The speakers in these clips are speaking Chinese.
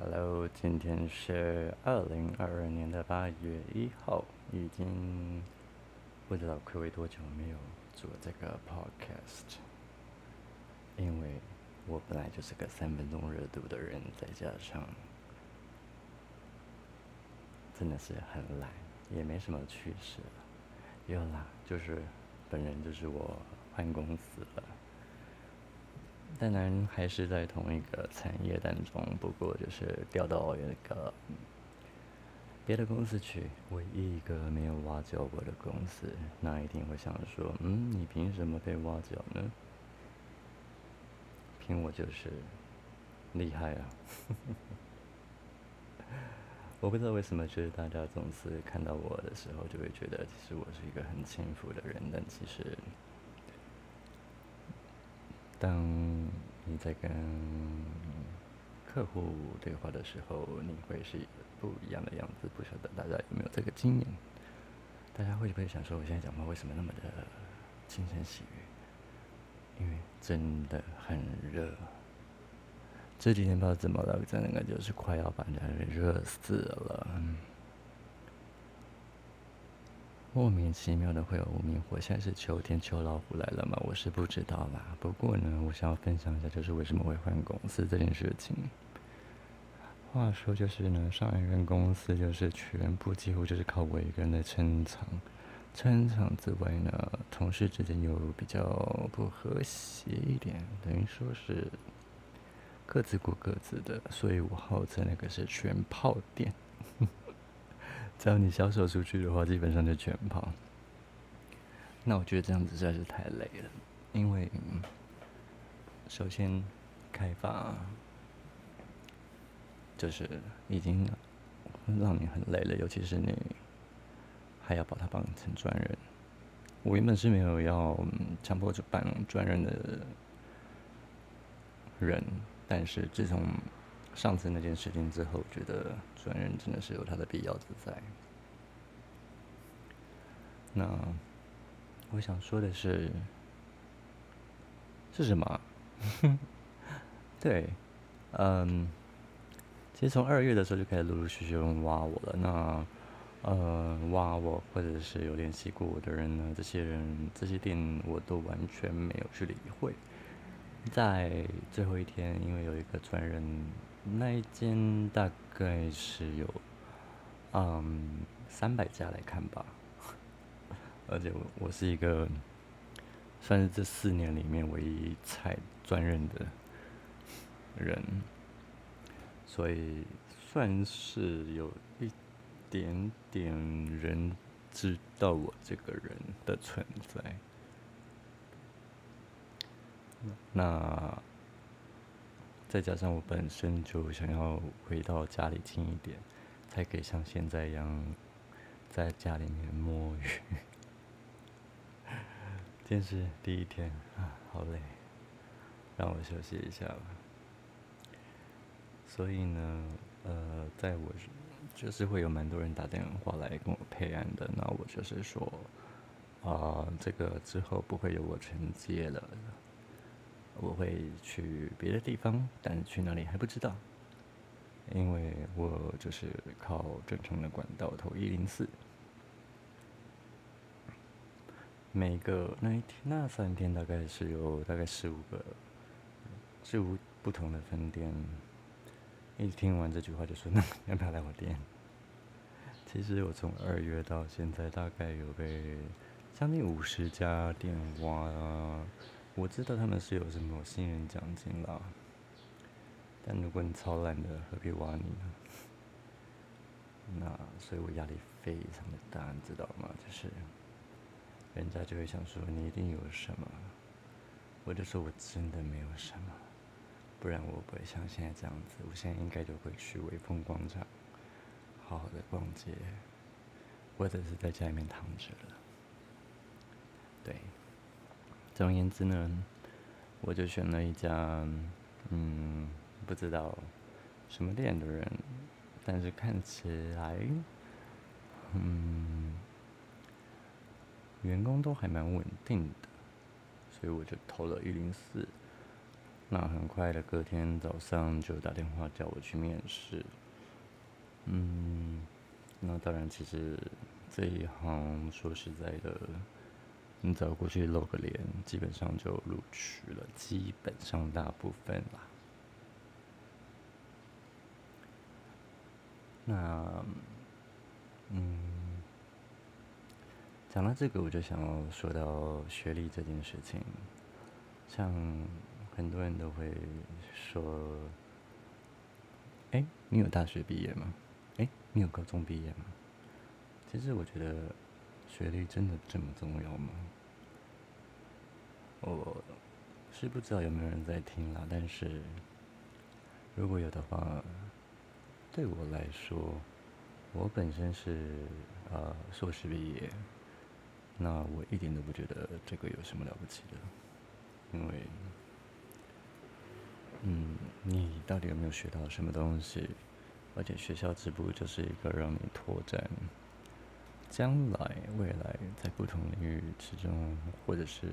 Hello，今天是二零二二年的八月一号，已经不知道亏为多久没有做这个 podcast，因为我本来就是个三分钟热度的人，再加上真的是很懒，也没什么趣事了。有啦，就是本人就是我换公司了。当然还是在同一个产业当中，不过就是调到一个别的公司去，唯一一个没有挖角我的公司，那一定会想说，嗯，你凭什么被挖角呢？凭我就是厉害啊！我不知道为什么，就是大家总是看到我的时候，就会觉得其实我是一个很轻浮的人，但其实。当你在跟客户对话的时候，你会是不一样的样子。不晓得大家有没有这个经验？大家会不会想说，我现在讲话为什么那么的轻声细语？因为真的很热。这几天不知道怎么了，真的就是快要把人热死了。莫名其妙的会有无名火，现在是秋天，秋老虎来了吗？我是不知道啦。不过呢，我想要分享一下，就是为什么会换公司这件事情。话说就是呢，上一任公司就是全部几乎就是靠我一个人在撑场，撑场之外呢，同事之间又比较不和谐一点，等于说是各自过各自的，所以我号称那个是全炮店。只要你销售出去的话，基本上就全跑。那我觉得这样子实在是太累了，因为首先开发就是已经让你很累了，尤其是你还要把它绑成专人。我原本是没有要强迫着办专人的人，但是自从上次那件事情之后，觉得专人真的是有他的必要之在。那我想说的是，是什么？对，嗯，其实从二月的时候就开始陆陆续续有人挖我了。那呃，挖我或者是有联系过我的人呢，这些人这些店我都完全没有去理会。在最后一天，因为有一个专人。那一间大概是有，嗯，三百家来看吧，而且我我是一个，算是这四年里面唯一才专任的人，所以算是有一点点人知道我这个人的存在，那。再加上我本身就想要回到家里近一点，才可以像现在一样在家里面摸鱼。今天是第一天啊，好累，让我休息一下吧。所以呢，呃，在我就是会有蛮多人打电话来跟我配案的，那我就是说，啊，这个之后不会由我承接了。我会去别的地方，但去哪里还不知道，因为我就是靠正常的管道投一零四。每个那一天那三天大概是有大概十五个，十五不同的分店。一听完这句话就说：“那要不要来我店？”其实我从二月到现在大概有被将近五十家电话。我知道他们是有什么新人奖金啦，但如果你超懒的，何必挖你呢？那所以我压力非常的大，你知道吗？就是人家就会想说你一定有什么，我就说我真的没有什么，不然我不会像现在这样子。我现在应该就会去威风广场，好好的逛街，或者是在家里面躺着了。对。总而言之呢，我就选了一家，嗯，不知道什么店的人，但是看起来，嗯，员工都还蛮稳定的，所以我就投了一零四。那很快的，隔天早上就打电话叫我去面试。嗯，那当然，其实这一行说实在的，你只要过去露个脸，基本上就录取了，基本上大部分啦。那，嗯，讲到这个，我就想要说到学历这件事情，像很多人都会说：“哎，你有大学毕业吗？”哎，你有高中毕业吗？其实我觉得学历真的这么重要吗？我是不知道有没有人在听啦，但是如果有的话，对我来说，我本身是呃硕士毕业，那我一点都不觉得这个有什么了不起的，因为嗯，你到底有没有学到什么东西？而且学校只不过就是一个让你拓展将来未来在不同领域之中，或者是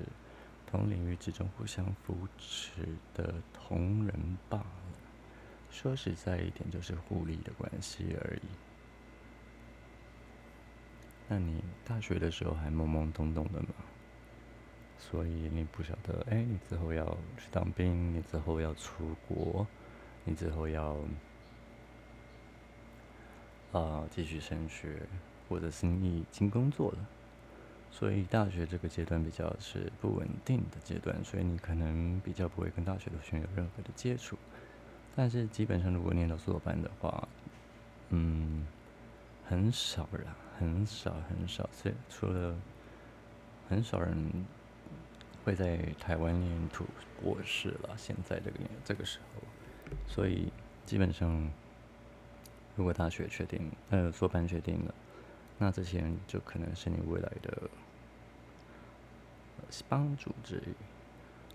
同领域之中互相扶持的同人罢了。说实在一点，就是互利的关系而已。那你大学的时候还懵懵懂懂的嘛，所以你不晓得，哎，你之后要去当兵，你之后要出国，你之后要。啊，继续升学，或者是你已经工作了，所以大学这个阶段比较是不稳定的阶段，所以你可能比较不会跟大学同学有任何的接触。但是基本上，如果念到硕班的话，嗯，很少人，很少很少，这除了很少人会在台湾念土博士了。现在这个这个时候，所以基本上。如果大学确定，呃，硕班确定了，那这些人就可能是你未来的帮助之一。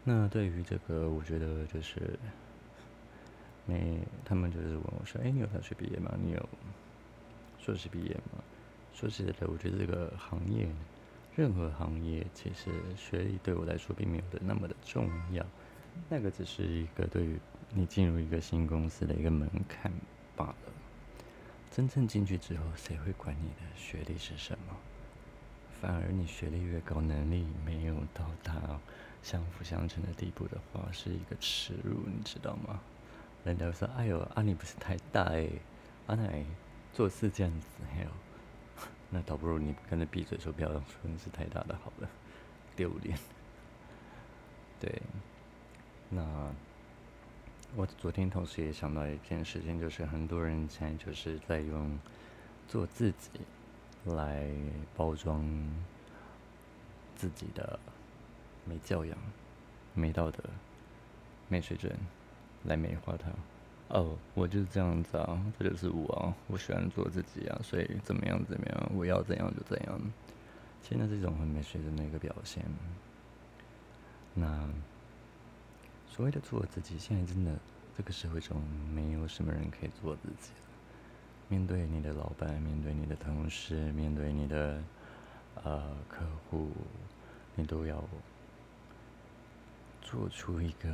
那对于这个，我觉得就是，没，他们就是问我说：“哎，你有大学毕业吗？你有硕士毕业吗？”说实在的，我觉得这个行业，任何行业，其实学历对我来说并没有的那么的重要，那个只是一个对于你进入一个新公司的一个门槛罢了。真正进去之后，谁会管你的学历是什么？反而你学历越高，能力没有到达相辅相成的地步的话，是一个耻辱，你知道吗？人家说：“哎呦，啊你不是太大哎，啊奶做事这样子，还有，那倒不如你跟着闭嘴说不要说你是太大的好了，丢脸。”对，那。我昨天同时也想到一件事情，就是很多人现在就是在用做自己来包装自己的没教养、没道德、没水准，来美化他。哦，我就是这样子啊，这就是我啊，我喜欢做自己啊，所以怎么样怎么样，我要怎样就怎样。现在这种很没水准的一个表现。那。所谓的做自己，现在真的这个社会中没有什么人可以做自己了。面对你的老板，面对你的同事，面对你的呃客户，你都要做出一个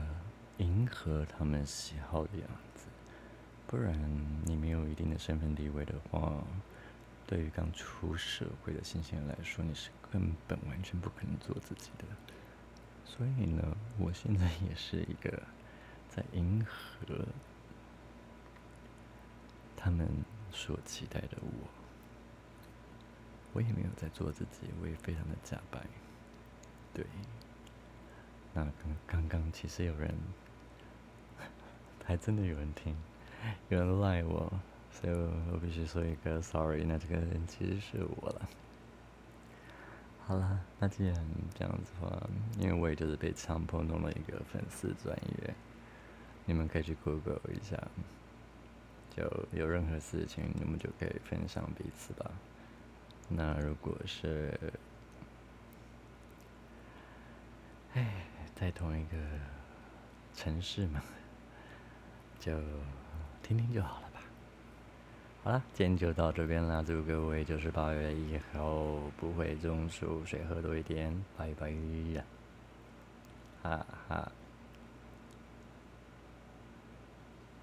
迎合他们喜好的样子，不然你没有一定的身份地位的话，对于刚出社会的新鲜人来说，你是根本完全不可能做自己的。所以呢，我现在也是一个在迎合他们所期待的我。我也没有在做自己，我也非常的假白。对，那刚刚刚其实有人，还真的有人听，有人赖我，所以我必须说一个 sorry。那这个人其实是我了。好了，那既然这样子的话，因为我也就是被强迫弄了一个粉丝专业，你们可以去 Google 一下，就有任何事情你们就可以分享彼此吧。那如果是，哎，在同一个城市嘛，就听听就好了。好了，今天就到这边啦，祝各位就是八月以后不会中暑，水喝多一点，拜拜呀，哈哈。